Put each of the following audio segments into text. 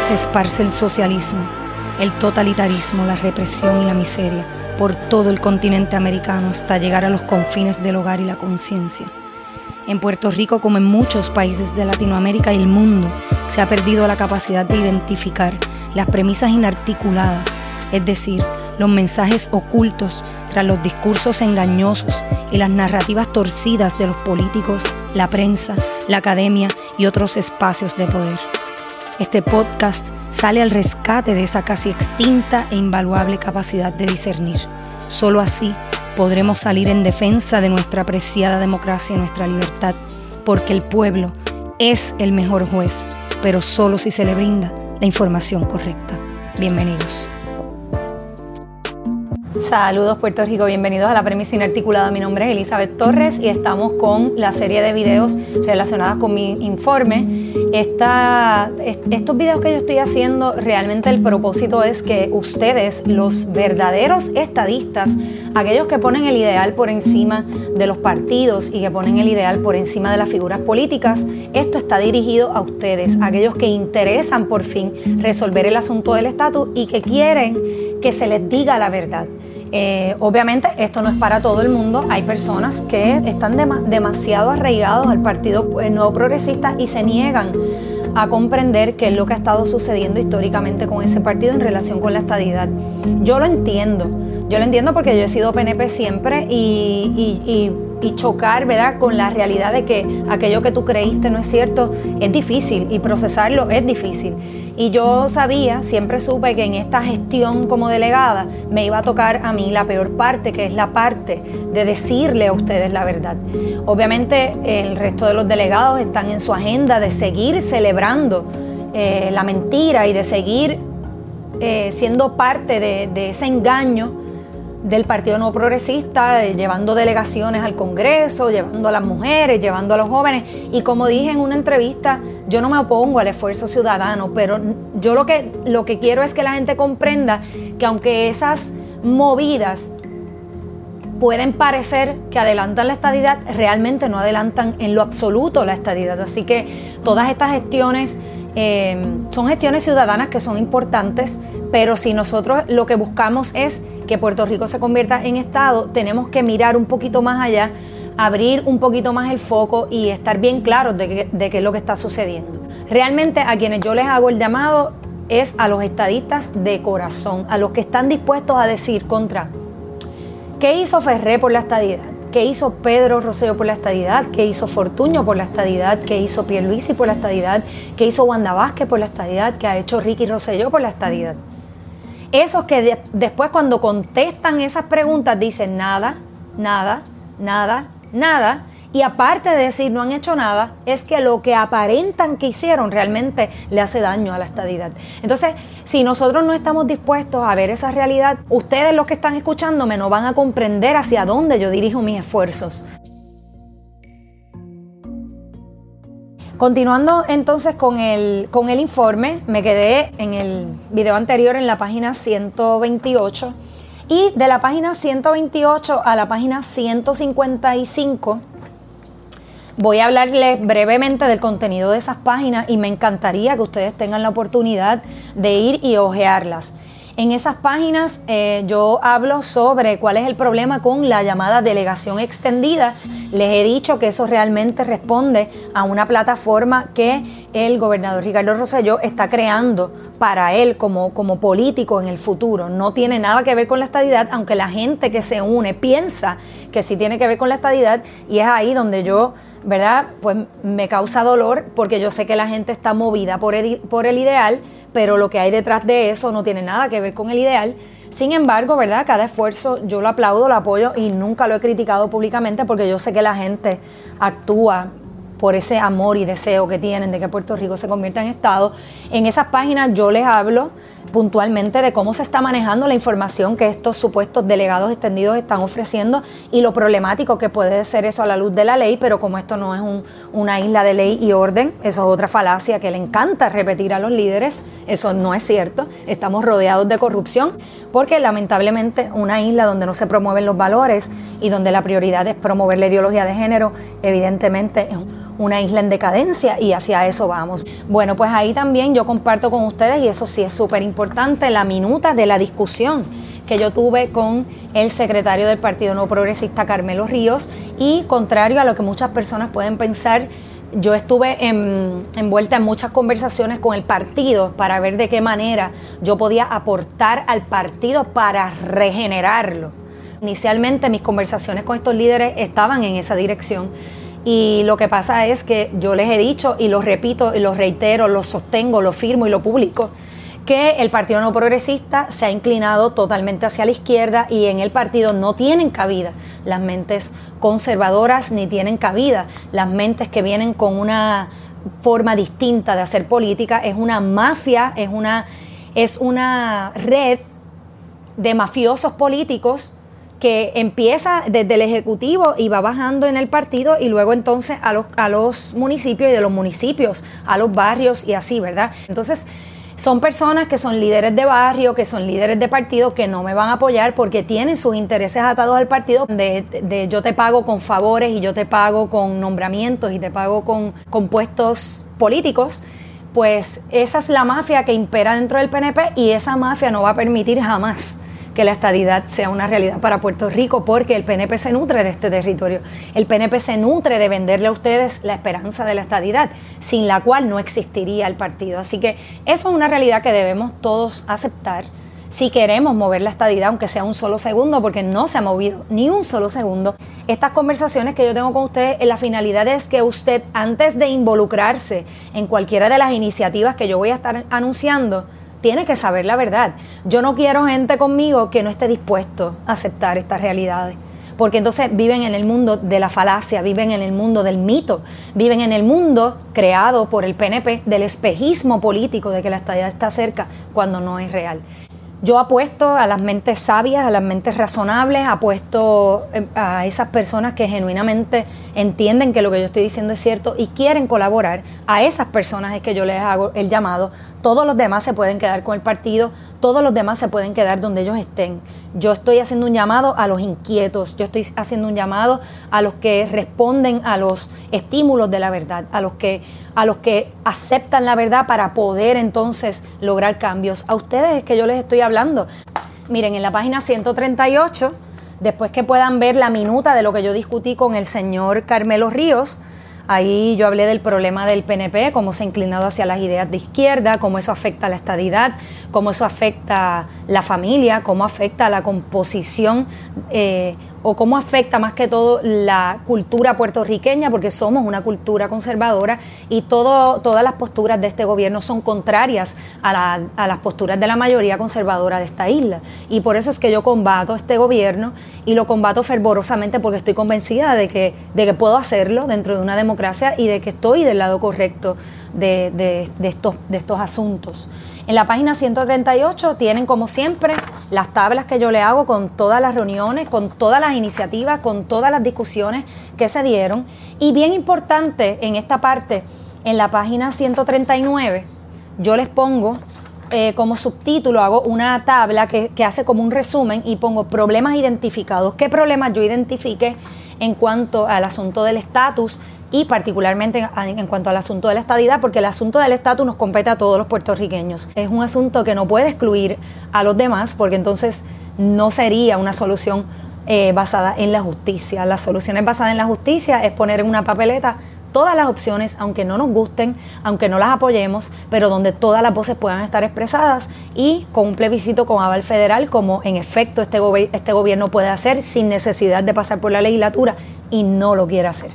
se esparce el socialismo, el totalitarismo, la represión y la miseria por todo el continente americano hasta llegar a los confines del hogar y la conciencia. En Puerto Rico, como en muchos países de Latinoamérica y el mundo, se ha perdido la capacidad de identificar las premisas inarticuladas, es decir, los mensajes ocultos tras los discursos engañosos y las narrativas torcidas de los políticos, la prensa, la academia y otros espacios de poder. Este podcast sale al rescate de esa casi extinta e invaluable capacidad de discernir. Solo así podremos salir en defensa de nuestra apreciada democracia y nuestra libertad, porque el pueblo es el mejor juez, pero solo si se le brinda la información correcta. Bienvenidos. Saludos Puerto Rico, bienvenidos a la premisa inarticulada. Mi nombre es Elizabeth Torres y estamos con la serie de videos relacionadas con mi informe. estos videos que yo estoy haciendo, realmente el propósito es que ustedes, los verdaderos estadistas, aquellos que ponen el ideal por encima de los partidos y que ponen el ideal por encima de las figuras políticas, esto está dirigido a ustedes, aquellos que interesan por fin resolver el asunto del estatus y que quieren que se les diga la verdad. Eh, obviamente esto no es para todo el mundo, hay personas que están demasiado arraigados al Partido Nuevo Progresista y se niegan a comprender qué es lo que ha estado sucediendo históricamente con ese partido en relación con la estadidad. Yo lo entiendo, yo lo entiendo porque yo he sido PNP siempre y, chocar ¿verdad? con la realidad de que aquello que tú creíste no es cierto es difícil y procesarlo es difícil. Y yo sabía, siempre supe que en esta gestión como delegada me iba a tocar a mí la peor parte, que es la parte de decirle a ustedes la verdad. Obviamente el resto de los delegados están en su agenda de seguir celebrando eh, la mentira y de seguir eh, siendo parte de ese engaño del Partido No Progresista, llevando delegaciones al Congreso, llevando a las mujeres, llevando a los jóvenes. Y como dije en una entrevista, yo no me opongo al esfuerzo ciudadano, pero yo lo que, lo que quiero es que la gente comprenda que aunque esas movidas pueden parecer que adelantan la estadidad, realmente no adelantan en lo absoluto la estadidad. Así que todas estas gestiones eh, son gestiones ciudadanas que son importantes, pero si nosotros lo que buscamos es que Puerto Rico se convierta en Estado, tenemos que mirar un poquito más allá, abrir un poquito más el foco y estar bien claros de, qué es lo que está sucediendo. Realmente a quienes yo les hago el llamado es a los estadistas de corazón, a los que están dispuestos a decir contra, ¿qué hizo Ferré por la estadidad? ¿Qué hizo Pedro Rosselló por la estadidad? ¿Qué hizo Fortuño por la estadidad? ¿Qué hizo Pierluisi por la estadidad? ¿Qué hizo Wanda Vázquez por la estadidad? ¿Qué ha hecho Ricky Rosselló por la estadidad? Esos que después cuando contestan esas preguntas dicen nada, nada, nada, nada. Y aparte de decir no han hecho nada, es que lo que aparentan que hicieron realmente le hace daño a la estadidad. Entonces, si nosotros no estamos dispuestos a ver esa realidad, ustedes los que están escuchándome no van a comprender hacia dónde yo dirijo mis esfuerzos. Continuando entonces con el, con el informe, me quedé en el video anterior en la página 128 y de la página 128 a la página 155 voy a hablarles brevemente del contenido de esas páginas y me encantaría que ustedes tengan la oportunidad de ir y ojearlas. En esas páginas eh, yo hablo sobre cuál es el problema con la llamada delegación extendida. Les he dicho que eso realmente responde a una plataforma que el gobernador Ricardo Rosselló está creando para él como, como político en el futuro. No tiene nada que ver con la estadidad, aunque la gente que se une piensa que sí tiene que ver con la estadidad y es ahí donde yo ¿verdad? Pues me causa dolor porque yo sé que la gente está movida por por el ideal, pero lo que hay detrás de eso no tiene nada que ver con el ideal. Sin embargo, ¿verdad? Cada esfuerzo yo lo aplaudo, lo apoyo y nunca lo he criticado públicamente porque yo sé que la gente actúa por ese amor y deseo que tienen de que Puerto Rico se convierta en Estado. En esas páginas yo les hablo puntualmente de cómo se está manejando la información que estos supuestos delegados extendidos están ofreciendo y lo problemático que puede ser eso a la luz de la ley, pero como esto no es una isla de ley y orden, eso es otra falacia que le encanta repetir a los líderes, eso no es cierto, estamos rodeados de corrupción porque lamentablemente una isla donde no se promueven los valores y donde la prioridad es promover la ideología de género, evidentemente es un una isla en decadencia y hacia eso vamos. Bueno, pues ahí también yo comparto con ustedes, y eso sí es súper importante, la minuta de la discusión que yo tuve con el secretario del Partido No Progresista, Carmelo Ríos, y contrario a lo que muchas personas pueden pensar, yo estuve envuelta en muchas conversaciones con el partido para ver de qué manera yo podía aportar al partido para regenerarlo. Inicialmente mis conversaciones con estos líderes estaban en esa dirección y lo que pasa es que yo les he dicho y lo repito y lo reitero, lo sostengo, lo firmo y lo publico que el Partido No Progresista se ha inclinado totalmente hacia la izquierda y en el partido no tienen cabida las mentes conservadoras ni tienen cabida las mentes que vienen con una forma distinta de hacer política. Es una mafia, es una, es una red de mafiosos políticos que empieza desde el Ejecutivo y va bajando en el partido y luego entonces a los, a los municipios y de los municipios a los barrios y así, ¿verdad? Entonces, son personas que son líderes de barrio, que son líderes de partido, que no me van a apoyar porque tienen sus intereses atados al partido, de, yo te pago con favores y yo te pago con nombramientos y te pago con, con puestos políticos pues esa es la mafia que impera dentro del PNP y esa mafia no va a permitir jamás que la estadidad sea una realidad para Puerto Rico, porque el PNP se nutre de este territorio. El PNP se nutre de venderle a ustedes la esperanza de la estadidad, sin la cual no existiría el partido. Así que eso es una realidad que debemos todos aceptar si queremos mover la estadidad, aunque sea un solo segundo, porque no se ha movido ni un solo segundo. Estas conversaciones que yo tengo con ustedes, la finalidad es que usted, antes de involucrarse en cualquiera de las iniciativas que yo voy a estar anunciando, tiene que saber la verdad. Yo no quiero gente conmigo que no esté dispuesto a aceptar estas realidades. Porque entonces viven en el mundo de la falacia, viven en el mundo del mito, viven en el mundo creado por el PNP del espejismo político de que la estadía está cerca cuando no es real. Yo apuesto a las mentes sabias, a las mentes razonables, apuesto eh, a esas personas que genuinamente entienden que lo que yo estoy diciendo es cierto y quieren colaborar. A esas personas es que yo les hago el llamado todos los demás se pueden quedar con el partido, todos los demás se pueden quedar donde ellos estén. Yo estoy haciendo un llamado a los inquietos, yo estoy haciendo un llamado a los que responden a los estímulos de la verdad, a los que a los que aceptan la verdad para poder entonces lograr cambios. A ustedes es que yo les estoy hablando. Miren, en la página 138, después que puedan ver la minuta de lo que yo discutí con el señor Carmelo Ríos, Ahí yo hablé del problema del PNP, cómo se ha inclinado hacia las ideas de izquierda, cómo eso afecta a la estadidad, cómo eso afecta la familia, cómo afecta a la composición eh, o cómo afecta más que todo la cultura puertorriqueña, porque somos una cultura conservadora y todas las posturas de este gobierno son contrarias a, las posturas de la mayoría conservadora de esta isla. Y por eso es que yo combato este gobierno y lo combato fervorosamente porque estoy convencida de que, puedo hacerlo dentro de una democracia y de que estoy del lado correcto de estos asuntos. En la página 138 tienen como siempre las tablas que yo le hago con todas las reuniones, con todas las iniciativas, con todas las discusiones que se dieron. Y bien importante en esta parte, en la página 139, yo les pongo eh, como subtítulo, hago una tabla que, que hace como un resumen y pongo problemas identificados. ¿Qué problemas yo identifique en cuanto al asunto del estatus y particularmente en, cuanto al asunto de la estadidad, porque el asunto del estatus nos compete a todos los puertorriqueños. Es un asunto que no puede excluir a los demás, porque entonces no sería una solución eh, basada en la justicia. Las soluciones basadas en la justicia es poner en una papeleta todas las opciones, aunque no nos gusten, aunque no las apoyemos, pero donde todas las voces puedan estar expresadas y con un plebiscito con aval federal, como en efecto este, este gobierno puede hacer sin necesidad de pasar por la legislatura y no lo quiere hacer.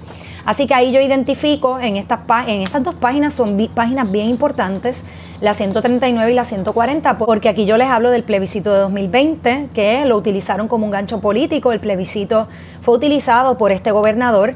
Así que ahí yo identifico en estas, en estas dos páginas, son páginas bien importantes, la 139 y la 140, porque aquí yo les hablo del plebiscito de 2020, que lo utilizaron como un gancho político. El plebiscito fue utilizado por este gobernador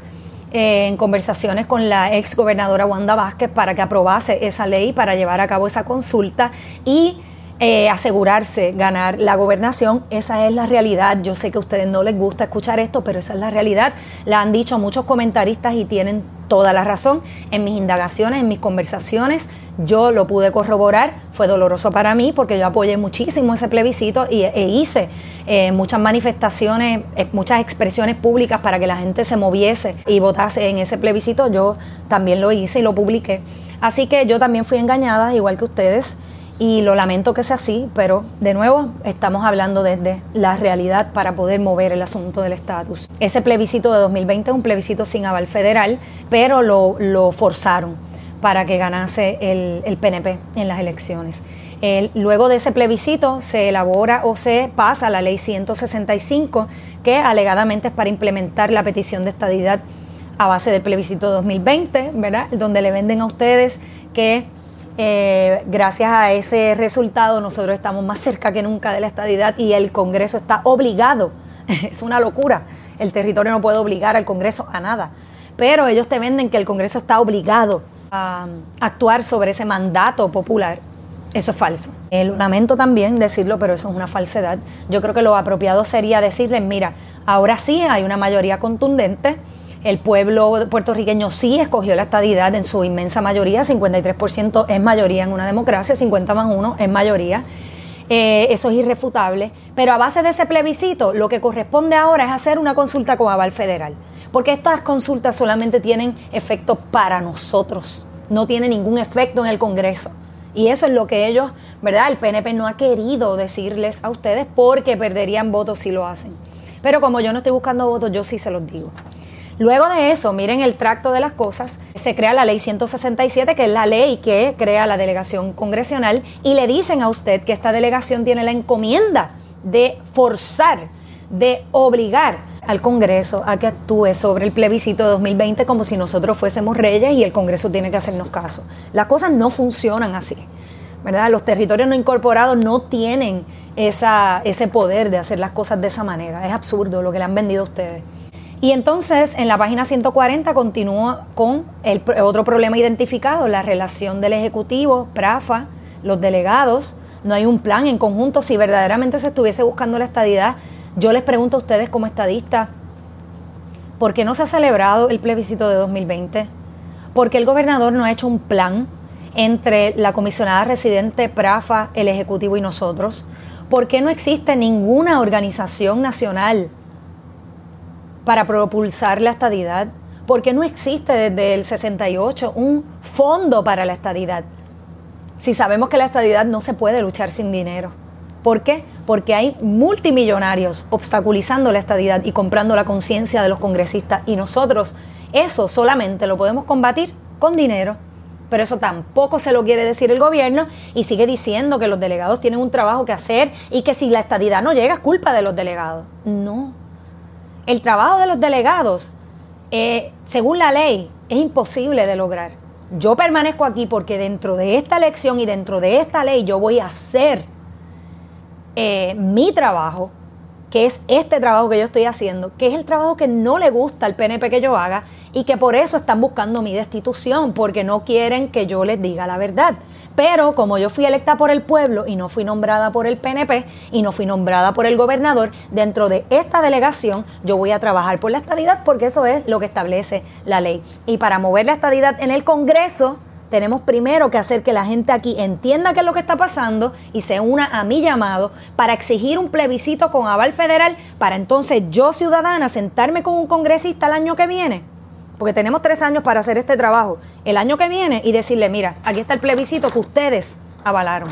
eh, en conversaciones con la ex gobernadora Wanda Vázquez para que aprobase esa ley, para llevar a cabo esa consulta y eh, asegurarse ganar la gobernación. Esa es la realidad. Yo sé que a ustedes no les gusta escuchar esto, pero esa es la realidad. La han dicho muchos comentaristas y tienen toda la razón. En mis indagaciones, en mis conversaciones, Yo lo pude corroborar, fue doloroso para mí porque yo apoyé muchísimo ese plebiscito y, e hice eh, muchas manifestaciones, eh, muchas expresiones públicas para que la gente se moviese y votase en ese plebiscito. Yo también lo hice y lo publiqué. Así que yo también fui engañada, igual que ustedes, y lo lamento que sea así, pero de nuevo estamos hablando desde la realidad para poder mover el asunto del estatus. Ese plebiscito de 2020 es un plebiscito sin aval federal, pero lo, forzaron para que ganase el, PNP en las elecciones. luego de ese plebiscito se elabora o se pasa la ley 165, que alegadamente es para implementar la petición de estadidad a base del plebiscito 2020, ¿verdad? Donde le venden a ustedes que eh, gracias a ese resultado nosotros estamos más cerca que nunca de la estadidad y el Congreso está obligado. es una locura. El territorio no puede obligar al Congreso a nada. Pero ellos te venden que el Congreso está obligado actuar sobre ese mandato popular. Eso es falso. El lamento también decirlo, pero eso es una falsedad. Yo creo que lo apropiado sería decirles, mira, ahora sí hay una mayoría contundente. El pueblo puertorriqueño sí escogió la estadidad en su inmensa mayoría, 53% es mayoría en una democracia, 50 más 1 es mayoría. Eh, eso es irrefutable. Pero a base de ese plebiscito, lo que corresponde ahora es hacer una consulta con aval federal porque estas consultas solamente tienen efecto para nosotros, no tienen ningún efecto en el Congreso. Y eso es lo que ellos, ¿verdad? El PNP no ha querido decirles a ustedes porque perderían votos si lo hacen. Pero como yo no estoy buscando votos, yo sí se los digo. Luego de eso, miren el tracto de las cosas, se crea la ley 167, que es la ley que crea la delegación congresional, y le dicen a usted que esta delegación tiene la encomienda de forzar, de obligar al Congreso a que actúe sobre el plebiscito de 2020 como si nosotros fuésemos reyes y el Congreso tiene que hacernos caso. Las cosas no funcionan así, ¿verdad? Los territorios no incorporados no tienen esa, ese poder de hacer las cosas de esa manera. Es absurdo lo que le han vendido a ustedes. Y entonces en la página 140 continúa con el otro problema identificado, la relación del Ejecutivo, PRAFA, los delegados. No hay un plan en conjunto. Si verdaderamente se estuviese buscando la estadidad, yo les pregunto a ustedes como estadistas, ¿por qué no se ha celebrado el plebiscito de 2020? ¿Por qué el gobernador no ha hecho un plan entre la comisionada residente PRAFA, el Ejecutivo y nosotros? ¿Por qué no existe ninguna organización nacional para propulsar la estadidad? ¿Por qué no existe desde el 68 un fondo para la estadidad? Si sabemos que la estadidad no se puede luchar sin dinero. ¿Por qué? Porque hay multimillonarios obstaculizando la estadidad y comprando la conciencia de los congresistas y nosotros eso solamente lo podemos combatir con dinero. Pero eso tampoco se lo quiere decir el gobierno y sigue diciendo que los delegados tienen un trabajo que hacer y que si la estadidad no llega es culpa de los delegados. No. El trabajo de los delegados, eh, según la ley, es imposible de lograr. Yo permanezco aquí porque dentro de esta elección y dentro de esta ley yo voy a hacer eh, mi trabajo, que es este trabajo que yo estoy haciendo, que es el trabajo que no le gusta al PNP que yo haga y que por eso están buscando mi destitución, porque no quieren que yo les diga la verdad. Pero como yo fui electa por el pueblo y no fui nombrada por el PNP y no fui nombrada por el gobernador, dentro de esta delegación yo voy a trabajar por la estadidad porque eso es lo que establece la ley. Y para mover la estadidad en el Congreso, tenemos primero que hacer que la gente aquí entienda qué es lo que está pasando y se una a mi llamado para exigir un plebiscito con aval federal para entonces yo, ciudadana, sentarme con un congresista el año que viene. Porque tenemos tres años para hacer este trabajo. El año que viene y decirle, mira, aquí está el plebiscito que ustedes avalaron.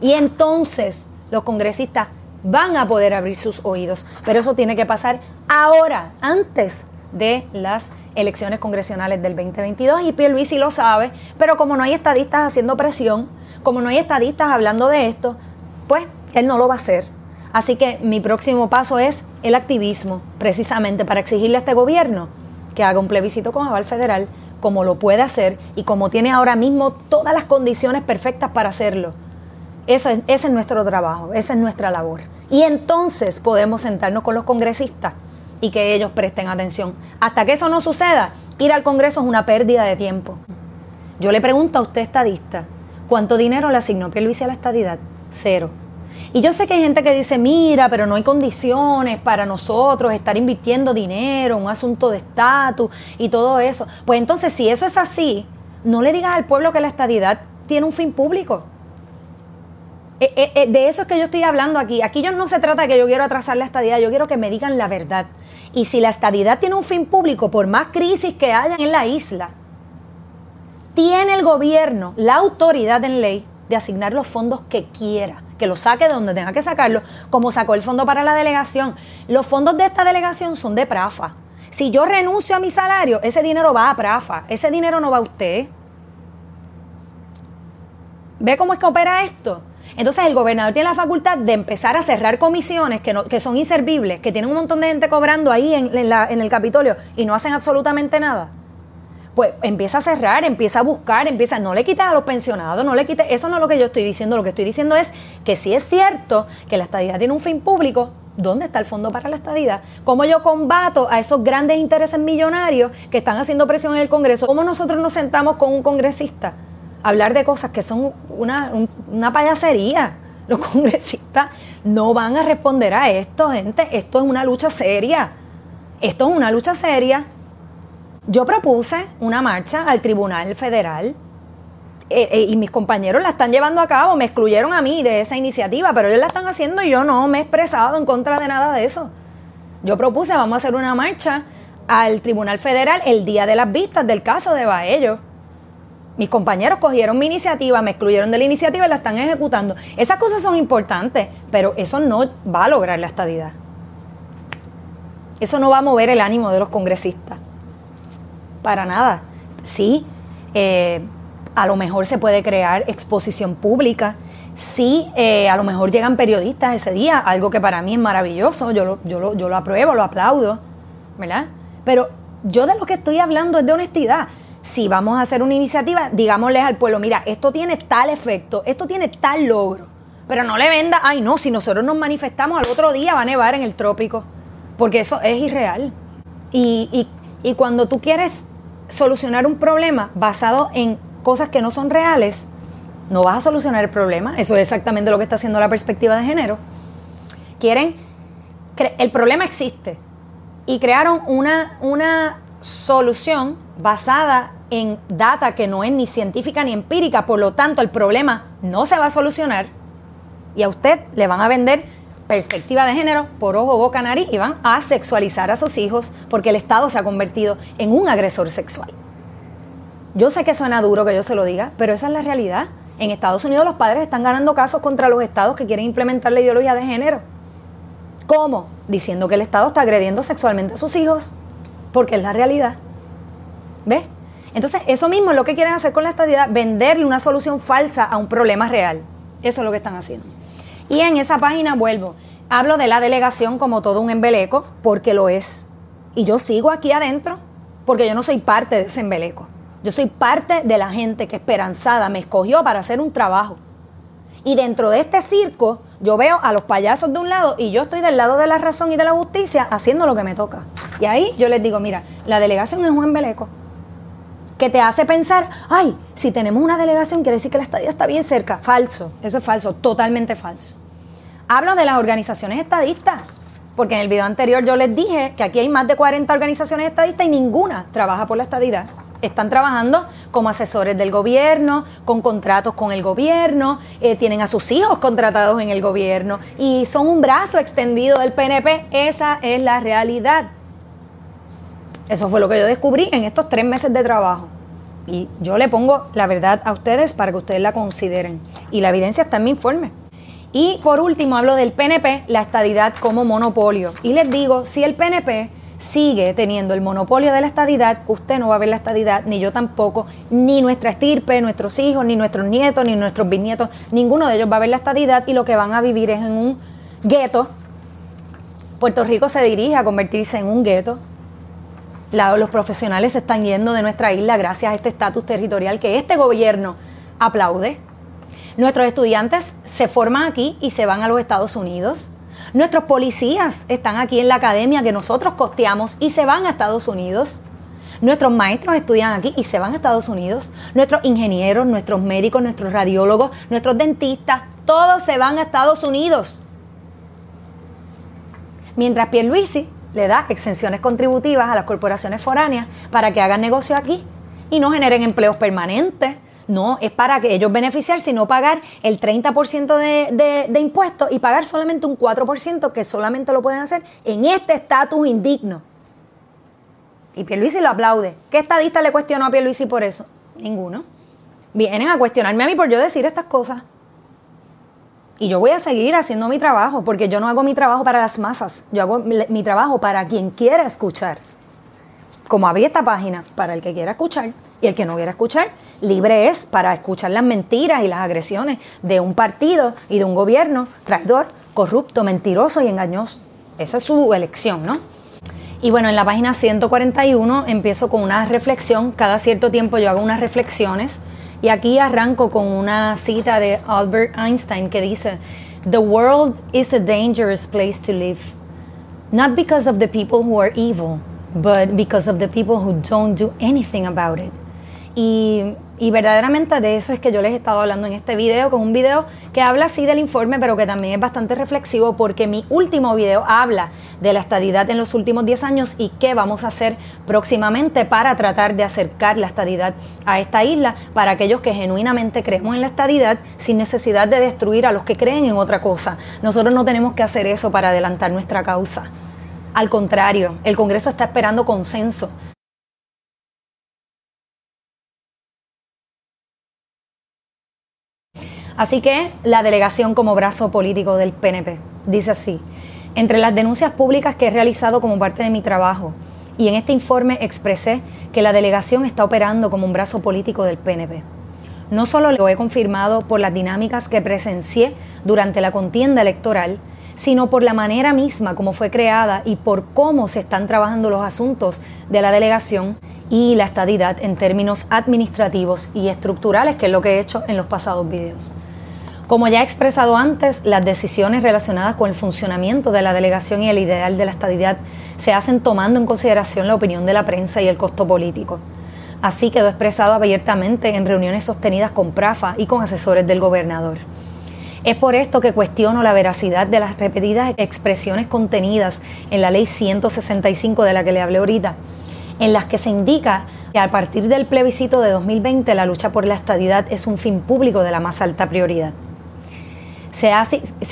Y entonces los congresistas van a poder abrir sus oídos. Pero eso tiene que pasar ahora, antes de las elecciones congresionales del 2022 y Pierluisi lo sabe, pero como no hay estadistas haciendo presión, como no hay estadistas hablando de esto, pues él no lo va a hacer. Así que mi próximo paso es el activismo, precisamente para exigirle a este gobierno que haga un plebiscito con aval federal, como lo puede hacer y como tiene ahora mismo todas las condiciones perfectas para hacerlo. Eso ese es nuestro trabajo, esa es nuestra labor. Y entonces podemos sentarnos con los congresistas y que ellos presten atención. Hasta que eso no suceda, ir al Congreso es una pérdida de tiempo. Yo le pregunto a usted, estadista, ¿cuánto dinero le asignó Pierluisi a la estadidad? Cero. Y yo sé que hay gente que dice, mira, pero no hay condiciones para nosotros estar invirtiendo dinero, un asunto de estatus y todo eso. Pues entonces, si eso es así, no le digas al pueblo que la estadidad tiene un fin público. Eh, eh, eh, de eso es que yo estoy hablando aquí. Aquí yo no se trata de que yo quiero atrasar la estadidad, yo quiero que me digan la verdad. Y si la estadidad tiene un fin público, por más crisis que haya en la isla, tiene el gobierno la autoridad en ley de asignar los fondos que quiera, que lo saque de donde tenga que sacarlo, como sacó el fondo para la delegación. Los fondos de esta delegación son de Prafa. Si yo renuncio a mi salario, ese dinero va a Prafa, ese dinero no va a usted. ¿Ve cómo es que opera esto? Entonces el gobernador tiene la facultad de empezar a cerrar comisiones que, son inservibles, que tienen un montón de gente cobrando ahí en, el Capitolio y no hacen absolutamente nada pues empieza a cerrar, empieza a buscar, empieza, no le quites a los pensionados, no le quites, eso no es lo que yo estoy diciendo, lo que estoy diciendo es que si es cierto que la estadidad tiene un fin público, ¿dónde está el fondo para la estadidad? ¿Cómo yo combato a esos grandes intereses millonarios que están haciendo presión en el Congreso? ¿Cómo nosotros nos sentamos con un congresista hablar de cosas que son una, una payasería? Los congresistas no van a responder a esto, gente. Esto es una lucha seria. Esto es una lucha seria yo propuse una marcha al Tribunal Federal eh, eh, y mis compañeros la están llevando a cabo, me excluyeron a mí de esa iniciativa, pero ellos la están haciendo y yo no me he expresado en contra de nada de eso. Yo propuse, vamos a hacer una marcha al Tribunal Federal el día de las vistas del caso de Baello. Mis compañeros cogieron mi iniciativa, me excluyeron de la iniciativa y la están ejecutando. Esas cosas son importantes, pero eso no va a lograr la estadidad. Eso no va a mover el ánimo de los congresistas para nada. Sí, eh, a lo mejor se puede crear exposición pública. Sí, eh, a lo mejor llegan periodistas ese día, algo que para mí es maravilloso, yo lo, yo, lo, yo lo apruebo, lo aplaudo, ¿verdad? Pero yo de lo que estoy hablando es de honestidad. Si vamos a hacer una iniciativa, digámosles al pueblo, mira, esto tiene tal efecto, esto tiene tal logro, pero no le venda, ay no, si nosotros nos manifestamos al otro día va a nevar en el trópico, porque eso es irreal. Y, y y cuando tú quieres solucionar un problema basado en cosas que no son reales, no vas a solucionar el problema. Eso es exactamente lo que está haciendo la perspectiva de género. Quieren, el problema existe y crearon una, una solución basada en data que no es ni científica ni empírica, por lo tanto el problema no se va a solucionar y a usted le van a vender perspectiva de género por ojo, boca, nariz y van a sexualizar a sus hijos porque el Estado se ha convertido en un agresor sexual. Yo sé que suena duro que yo se lo diga, pero esa es la realidad. En Estados Unidos los padres están ganando casos contra los estados que quieren implementar la ideología de género. ¿Cómo? Diciendo que el Estado está agrediendo sexualmente a sus hijos, porque es la realidad. ¿Ves? Entonces, eso mismo es lo que quieren hacer con la estadidad, venderle una solución falsa a un problema real. Eso es lo que están haciendo. Y en esa página vuelvo. Hablo de la delegación como todo un embeleco, porque lo es. Y yo sigo aquí adentro porque yo no soy parte de ese embeleco. Yo soy parte de la gente que esperanzada me escogió para hacer un trabajo. Y dentro de este circo, yo veo a los payasos de un lado y yo estoy del lado de la razón y de la justicia haciendo lo que me toca. Y ahí yo les digo, mira, la delegación es un embeleco que te hace pensar, ay, si tenemos una delegación quiere decir que la estadía está bien cerca. Falso, eso es falso, totalmente falso. Hablo de las organizaciones estadistas, porque en el video anterior yo les dije que aquí hay más de 40 organizaciones estadistas y ninguna trabaja por la estadidad. Están trabajando como asesores del gobierno, con contratos con el gobierno, eh, tienen a sus hijos contratados en el gobierno y son un brazo extendido del PNP. Esa es la realidad. Eso fue lo que yo descubrí en estos tres meses de trabajo. Y yo le pongo la verdad a ustedes para que ustedes la consideren. Y la evidencia está en mi informe. Y por último hablo del PNP, la estadidad como monopolio. Y les digo, si el PNP sigue teniendo el monopolio de la estadidad, usted no va a ver la estadidad, ni yo tampoco, ni nuestra estirpe, nuestros hijos, ni nuestros nietos, ni nuestros bisnietos, ninguno de ellos va a ver la estadidad y lo que van a vivir es en un gueto. Puerto Rico se dirige a convertirse en un gueto los profesionales se están yendo de nuestra isla gracias a este estatus territorial que este gobierno aplaude. Nuestros estudiantes se forman aquí y se van a los Estados Unidos. Nuestros policías están aquí en la academia que nosotros costeamos y se van a Estados Unidos. Nuestros maestros estudian aquí y se van a Estados Unidos. Nuestros ingenieros, nuestros médicos, nuestros radiólogos, nuestros dentistas, todos se van a Estados Unidos. Mientras Pierluisi le da exenciones contributivas a las corporaciones foráneas para que hagan negocio aquí y no generen empleos permanentes. No, es para que ellos beneficiarse y no pagar el 30% de, de, impuestos y pagar solamente un 4% que solamente lo pueden hacer en este estatus indigno. Y Pierluisi lo aplaude. ¿Qué estadista le cuestionó a Pierluisi por eso? Ninguno. Vienen a cuestionarme a mí por yo decir estas cosas. Y yo voy a seguir haciendo mi trabajo, porque yo no hago mi trabajo para las masas, yo hago mi trabajo para quien quiera escuchar. Como abrí esta página, para el que quiera escuchar y el que no quiera escuchar, libre es para escuchar las mentiras y las agresiones de un partido y de un gobierno traidor, corrupto, mentiroso y engañoso. Esa es su elección, ¿no? Y bueno, en la página 141 empiezo con una reflexión. Cada cierto tiempo yo hago unas reflexiones y aquí arranco con una cita de Albert Einstein que dice, The world is a dangerous place to live, not because of the people who are evil, but because of the people who don't do anything about it. Y y verdaderamente de eso es que yo les he estado hablando en este video, con un video que habla así del informe, pero que también es bastante reflexivo porque mi último video habla de la estadidad en los últimos 10 años y qué vamos a hacer próximamente para tratar de acercar la estadidad a esta isla para aquellos que genuinamente creemos en la estadidad sin necesidad de destruir a los que creen en otra cosa. Nosotros no tenemos que hacer eso para adelantar nuestra causa. Al contrario, el Congreso está esperando consenso Así que la delegación como brazo político del PNP dice así, entre las denuncias públicas que he realizado como parte de mi trabajo y en este informe expresé que la delegación está operando como un brazo político del PNP. No solo lo he confirmado por las dinámicas que presencié durante la contienda electoral, sino por la manera misma como fue creada y por cómo se están trabajando los asuntos de la delegación y la estadidad en términos administrativos y estructurales, que es lo que he hecho en los pasados videos. Como ya he expresado antes, las decisiones relacionadas con el funcionamiento de la delegación y el ideal de la estadidad se hacen tomando en consideración la opinión de la prensa y el costo político. Así quedó expresado abiertamente en reuniones sostenidas con Prafa y con asesores del gobernador. Es por esto que cuestiono la veracidad de las repetidas expresiones contenidas en la ley 165 de la que le hablé ahorita, en las que se indica que a partir del plebiscito de 2020 la lucha por la estadidad es un fin público de la más alta prioridad. Se ha,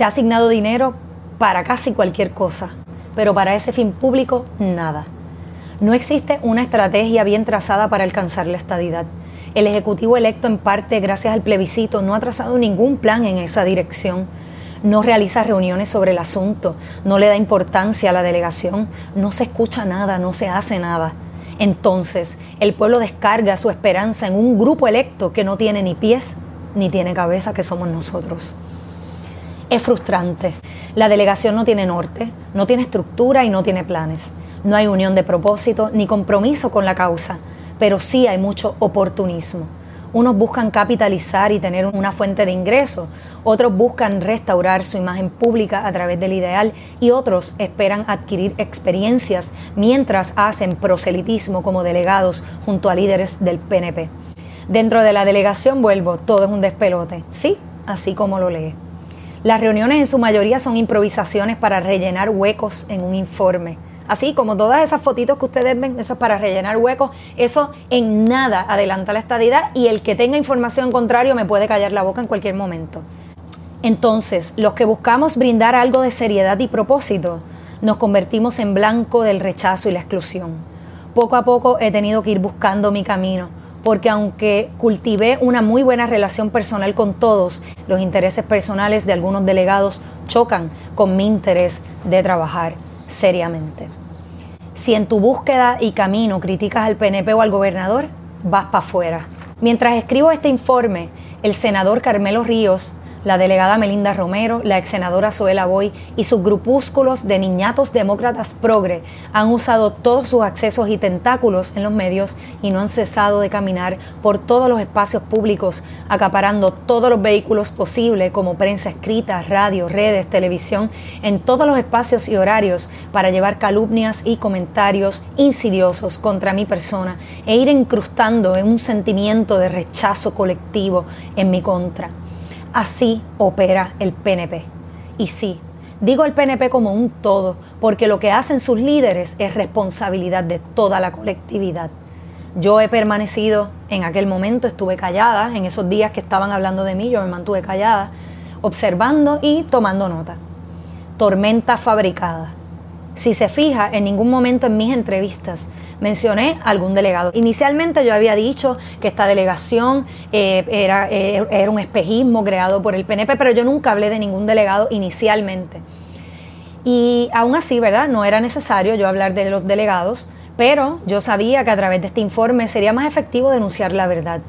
asignado dinero para casi cualquier cosa, pero para ese fin público nada. No existe una estrategia bien trazada para alcanzar la estadidad. El Ejecutivo electo en parte gracias al plebiscito no ha trazado ningún plan en esa dirección. No realiza reuniones sobre el asunto, no le da importancia a la delegación, no se escucha nada, no se hace nada. Entonces, el pueblo descarga su esperanza en un grupo electo que no tiene ni pies ni tiene cabeza, que somos nosotros es frustrante. La delegación no tiene norte, no tiene estructura y no tiene planes. No hay unión de propósito ni compromiso con la causa, pero sí hay mucho oportunismo. Unos buscan capitalizar y tener una fuente de ingreso, otros buscan restaurar su imagen pública a través del ideal y otros esperan adquirir experiencias mientras hacen proselitismo como delegados junto a líderes del PNP. Dentro de la delegación vuelvo, todo es un despelote, sí, así como lo lee. Las reuniones en su mayoría son improvisaciones para rellenar huecos en un informe. Así como todas esas fotitos que ustedes ven, eso es para rellenar huecos, eso en nada adelanta la estadidad y el que tenga información contrario me puede callar la boca en cualquier momento. Entonces, los que buscamos brindar algo de seriedad y propósito, nos convertimos en blanco del rechazo y la exclusión. Poco a poco he tenido que ir buscando mi camino, porque aunque cultivé una muy buena relación personal con todos, los intereses personales de algunos delegados chocan con mi interés de trabajar seriamente. Si en tu búsqueda y camino criticas al PNP o al gobernador, vas para afuera. Mientras escribo este informe, el senador Carmelo Ríos la delegada Melinda Romero, la ex senadora Zoela Boy y sus grupúsculos de niñatos demócratas progre han usado todos sus accesos y tentáculos en los medios y no han cesado de caminar por todos los espacios públicos, acaparando todos los vehículos posibles como prensa escrita, radio, redes, televisión, en todos los espacios y horarios para llevar calumnias y comentarios insidiosos contra mi persona e ir incrustando en un sentimiento de rechazo colectivo en mi contra. Así opera el PNP. Y sí, digo el PNP como un todo, porque lo que hacen sus líderes es responsabilidad de toda la colectividad. Yo he permanecido en aquel momento, estuve callada, en esos días que estaban hablando de mí, yo me mantuve callada, observando y tomando nota. Tormenta fabricada. Si se fija, en ningún momento en mis entrevistas mencioné algún delegado. Inicialmente yo había dicho que esta delegación eh, era, eh, era un espejismo creado por el PNP, pero yo nunca hablé de ningún delegado inicialmente. Y aún así, ¿verdad? No era necesario yo hablar de los delegados, pero yo sabía que a través de este informe sería más efectivo denunciar la verdad.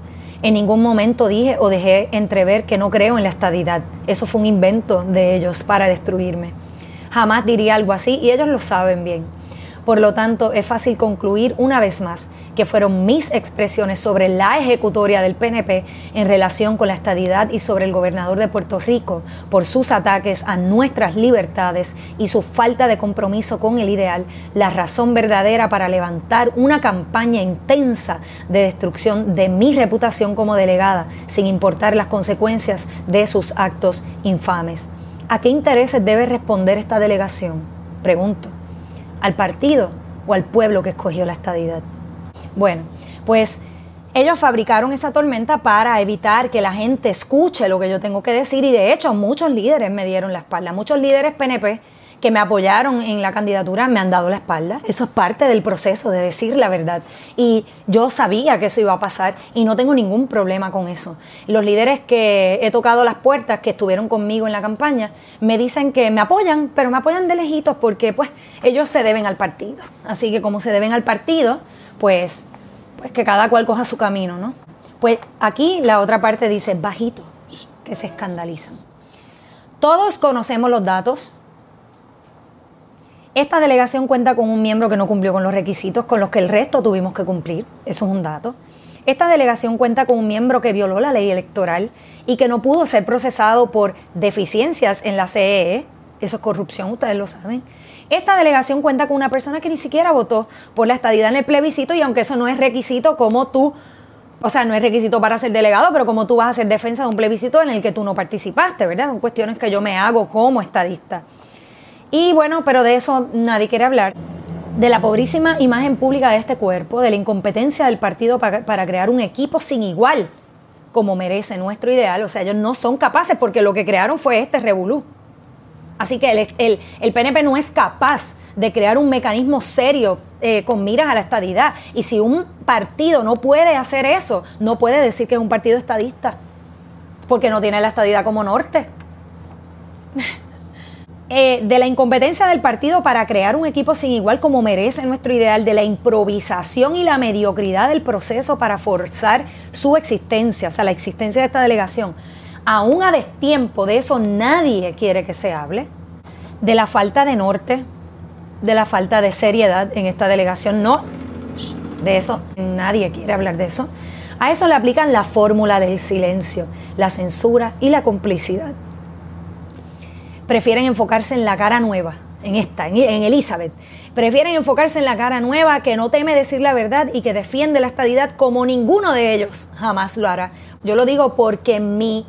En ningún momento dije o dejé entrever que no creo en la estadidad. Eso fue un invento de ellos para destruirme. Jamás diría algo así y ellos lo saben bien. Por lo tanto, es fácil concluir una vez más que fueron mis expresiones sobre la ejecutoria del PNP en relación con la estadidad y sobre el gobernador de Puerto Rico por sus ataques a nuestras libertades y su falta de compromiso con el ideal, la razón verdadera para levantar una campaña intensa de destrucción de mi reputación como delegada, sin importar las consecuencias de sus actos infames. ¿A qué intereses debe responder esta delegación? Pregunto al partido o al pueblo que escogió la estadidad. Bueno, pues ellos fabricaron esa tormenta para evitar que la gente escuche lo que yo tengo que decir y de hecho muchos líderes me dieron la espalda, muchos líderes PNP que me apoyaron en la candidatura me han dado la espalda. Eso es parte del proceso de decir la verdad. Y yo sabía que eso iba a pasar y no tengo ningún problema con eso. Los líderes que he tocado las puertas, que estuvieron conmigo en la campaña, me dicen que me apoyan, pero me apoyan de lejitos porque pues ellos se deben al partido. Así que como se deben al partido, pues, pues que cada cual coja su camino, ¿no? Pues aquí la otra parte dice bajito, que se escandalizan. Todos conocemos los datos, esta delegación cuenta con un miembro que no cumplió con los requisitos con los que el resto tuvimos que cumplir. Eso es un dato. Esta delegación cuenta con un miembro que violó la ley electoral y que no pudo ser procesado por deficiencias en la CEE. E. Eso es corrupción, ustedes lo saben. Esta delegación cuenta con una persona que ni siquiera votó por la estadidad en el plebiscito y aunque eso no es requisito como tú, o sea, no es requisito para ser delegado, pero como tú vas a hacer defensa de un plebiscito en el que tú no participaste, ¿verdad? Son cuestiones que yo me hago como estadista. Y bueno, pero de eso nadie quiere hablar. De la pobrísima imagen pública de este cuerpo, de la incompetencia del partido para, crear un equipo sin igual, como merece nuestro ideal. O sea, ellos no son capaces porque lo que crearon fue este revolú. Así que el, el, PNP no es capaz de crear un mecanismo serio eh, con miras a la estadidad. Y si un partido no puede hacer eso, no puede decir que es un partido estadista, porque no tiene la estadidad como norte. Eh, de la incompetencia del partido para crear un equipo sin igual como merece nuestro ideal, de la improvisación y la mediocridad del proceso para forzar su existencia, o sea, la existencia de esta delegación. Aún a destiempo de eso nadie quiere que se hable, de la falta de norte, de la falta de seriedad en esta delegación, no, de eso nadie quiere hablar de eso. A eso le aplican la fórmula del silencio, la censura y la complicidad prefieren enfocarse en la cara nueva, en esta, en, Elizabeth. Prefieren enfocarse en la cara nueva que no teme decir la verdad y que defiende la estadidad como ninguno de ellos jamás lo hará. Yo lo digo porque mi,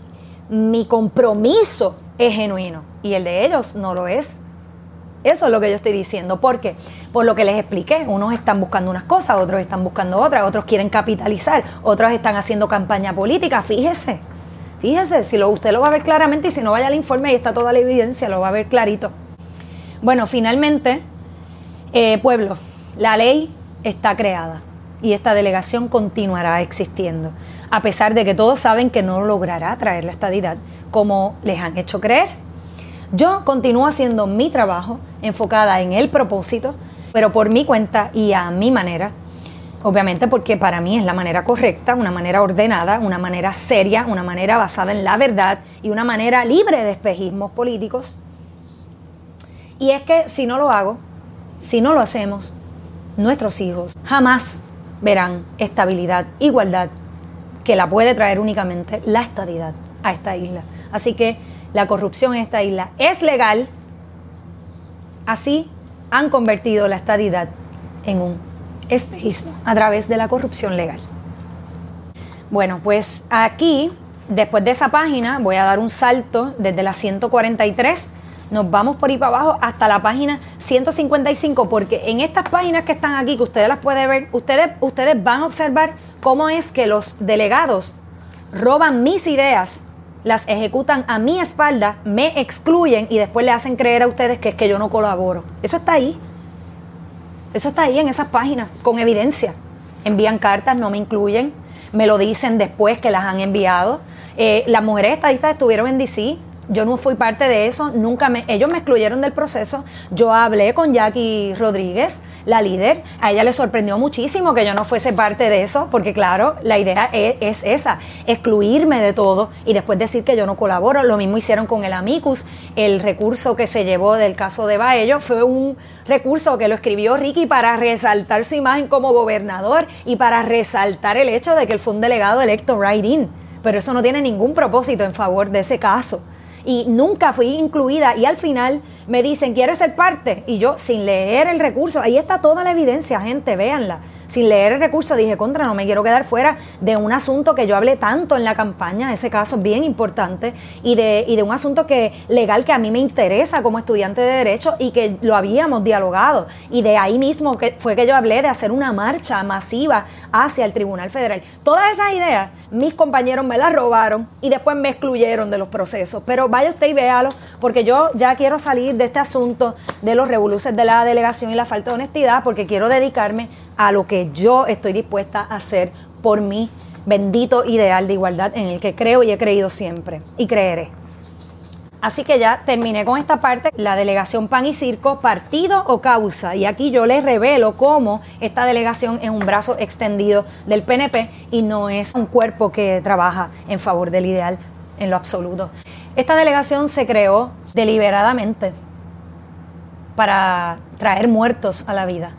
mi compromiso es genuino y el de ellos no lo es. Eso es lo que yo estoy diciendo. ¿Por qué? Por lo que les expliqué. Unos están buscando unas cosas, otros están buscando otras, otros quieren capitalizar, otros están haciendo campaña política. Fíjese. Fíjese, si lo, usted lo va a ver claramente y si no vaya al informe, ahí está toda la evidencia, lo va a ver clarito. Bueno, finalmente, eh, pueblo, la ley está creada y esta delegación continuará existiendo, a pesar de que todos saben que no logrará traer la estadidad como les han hecho creer. Yo continúo haciendo mi trabajo enfocada en el propósito, pero por mi cuenta y a mi manera, Obviamente porque para mí es la manera correcta, una manera ordenada, una manera seria, una manera basada en la verdad y una manera libre de espejismos políticos. Y es que si no lo hago, si no lo hacemos, nuestros hijos jamás verán estabilidad, igualdad, que la puede traer únicamente la estabilidad a esta isla. Así que la corrupción en esta isla es legal. Así han convertido la estabilidad en un espejismo a través de la corrupción legal. Bueno, pues aquí, después de esa página, voy a dar un salto desde la 143 nos vamos por ahí para abajo hasta la página 155, porque en estas páginas que están aquí, que ustedes las pueden ver, ustedes, ustedes van a observar cómo es que los delegados roban mis ideas, las ejecutan a mi espalda, me excluyen y después le hacen creer a ustedes que es que yo no colaboro. Eso está ahí. Eso está ahí en esas páginas, con evidencia. Envían cartas, no me incluyen, me lo dicen después que las han enviado. Eh, las mujeres estadistas estuvieron en DC, yo no fui parte de eso, nunca me, ellos me excluyeron del proceso. Yo hablé con Jackie Rodríguez, la líder, a ella le sorprendió muchísimo que yo no fuese parte de eso, porque claro, la idea es, esa, excluirme de todo y después decir que yo no colaboro. Lo mismo hicieron con el amicus, el recurso que se llevó del caso de Baello fue un recurso que lo escribió Ricky para resaltar su imagen como gobernador y para resaltar el hecho de que él fue un delegado electo right in. Pero eso no tiene ningún propósito en favor de ese caso y nunca fui incluida y al final me dicen, ¿quieres ser parte? Y yo, sin leer el recurso, ahí está toda la evidencia, gente, véanla sin leer el recurso dije, contra, no me quiero quedar fuera de un asunto que yo hablé tanto en la campaña, ese caso es bien importante, y de, y de un asunto que legal que a mí me interesa como estudiante de Derecho y que lo habíamos dialogado. Y de ahí mismo que fue que yo hablé de hacer una marcha masiva hacia el Tribunal Federal. Todas esas ideas, mis compañeros me las robaron y después me excluyeron de los procesos. Pero vaya usted y véalo, porque yo ya quiero salir de este asunto de los revoluciones de la delegación y la falta de honestidad, porque quiero dedicarme a lo que yo estoy dispuesta a hacer por mi bendito ideal de igualdad en el que creo y he creído siempre y creeré. Así que ya terminé con esta parte, la delegación Pan y Circo, partido o causa. Y aquí yo les revelo cómo esta delegación es un brazo extendido del PNP y no es un cuerpo que trabaja en favor del ideal en lo absoluto. Esta delegación se creó deliberadamente para traer muertos a la vida.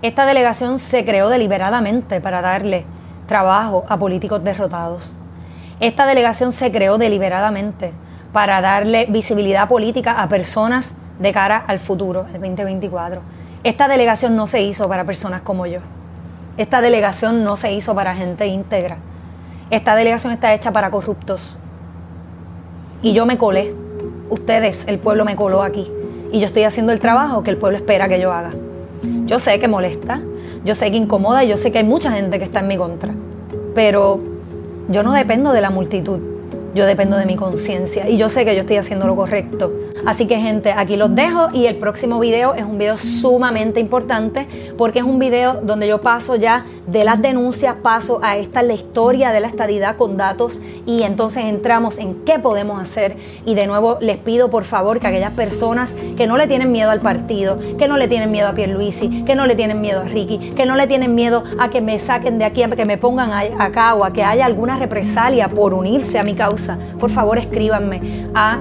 Esta delegación se creó deliberadamente para darle trabajo a políticos derrotados. Esta delegación se creó deliberadamente para darle visibilidad política a personas de cara al futuro, el 2024. Esta delegación no se hizo para personas como yo. Esta delegación no se hizo para gente íntegra. Esta delegación está hecha para corruptos. Y yo me colé. Ustedes, el pueblo me coló aquí. Y yo estoy haciendo el trabajo que el pueblo espera que yo haga. Yo sé que molesta, yo sé que incomoda yo sé que hay mucha gente que está en mi contra, pero yo no dependo de la multitud, yo dependo de mi conciencia y yo sé que yo estoy haciendo lo correcto. Así que gente, aquí los dejo y el próximo video es un video sumamente importante porque es un video donde yo paso ya de las denuncias, paso a esta la historia de la estadidad con datos y entonces entramos en qué podemos hacer. Y de nuevo les pido por favor que aquellas personas que no le tienen miedo al partido, que no le tienen miedo a Pierluisi, que no le tienen miedo a Ricky, que no le tienen miedo a que me saquen de aquí, a que me pongan acá o a que haya alguna represalia por unirse a mi causa, por favor escríbanme a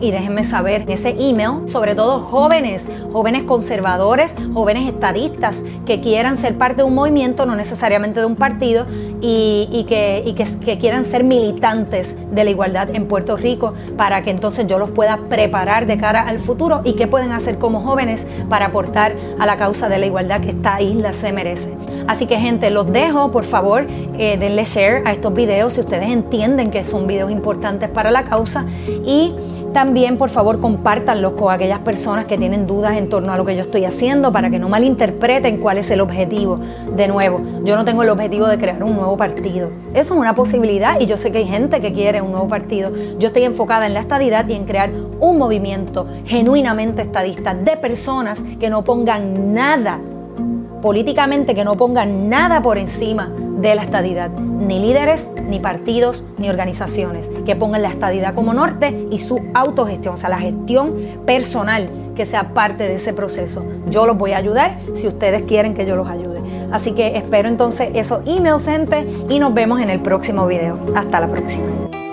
y déjenme saber ese email, sobre todo jóvenes, jóvenes conservadores, jóvenes estadistas que quieran ser parte de un movimiento, no necesariamente de un partido, y, que, que, quieran ser militantes de la igualdad en Puerto Rico para que entonces yo los pueda preparar de cara al futuro y qué pueden hacer como jóvenes para aportar a la causa de la igualdad que esta isla se merece. Así que gente, los dejo, por favor, eh, denle share a estos videos si ustedes entienden que son videos importantes para la causa y también, por favor, compártanlo con aquellas personas que tienen dudas en torno a lo que yo estoy haciendo para que no malinterpreten cuál es el objetivo. De nuevo, yo no tengo el objetivo de crear un nuevo partido. Eso es una posibilidad y yo sé que hay gente que quiere un nuevo partido. Yo estoy enfocada en la estadidad y en crear un movimiento genuinamente estadista de personas que no pongan nada políticamente que no pongan nada por encima de la estadidad, ni líderes, ni partidos, ni organizaciones, que pongan la estadidad como norte y su autogestión, o sea, la gestión personal que sea parte de ese proceso. Yo los voy a ayudar si ustedes quieren que yo los ayude. Así que espero entonces esos emails, gente, y nos vemos en el próximo video. Hasta la próxima.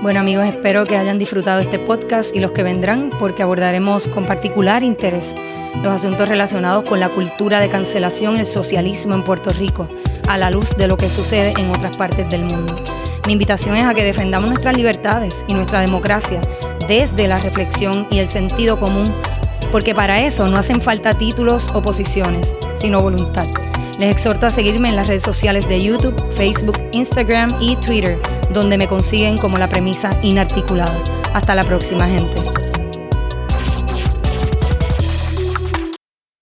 Bueno amigos, espero que hayan disfrutado este podcast y los que vendrán porque abordaremos con particular interés los asuntos relacionados con la cultura de cancelación y el socialismo en Puerto Rico, a la luz de lo que sucede en otras partes del mundo. Mi invitación es a que defendamos nuestras libertades y nuestra democracia desde la reflexión y el sentido común, porque para eso no hacen falta títulos o posiciones, sino voluntad. Les exhorto a seguirme en las redes sociales de YouTube, Facebook, Instagram y Twitter, donde me consiguen como la premisa inarticulada. Hasta la próxima, gente.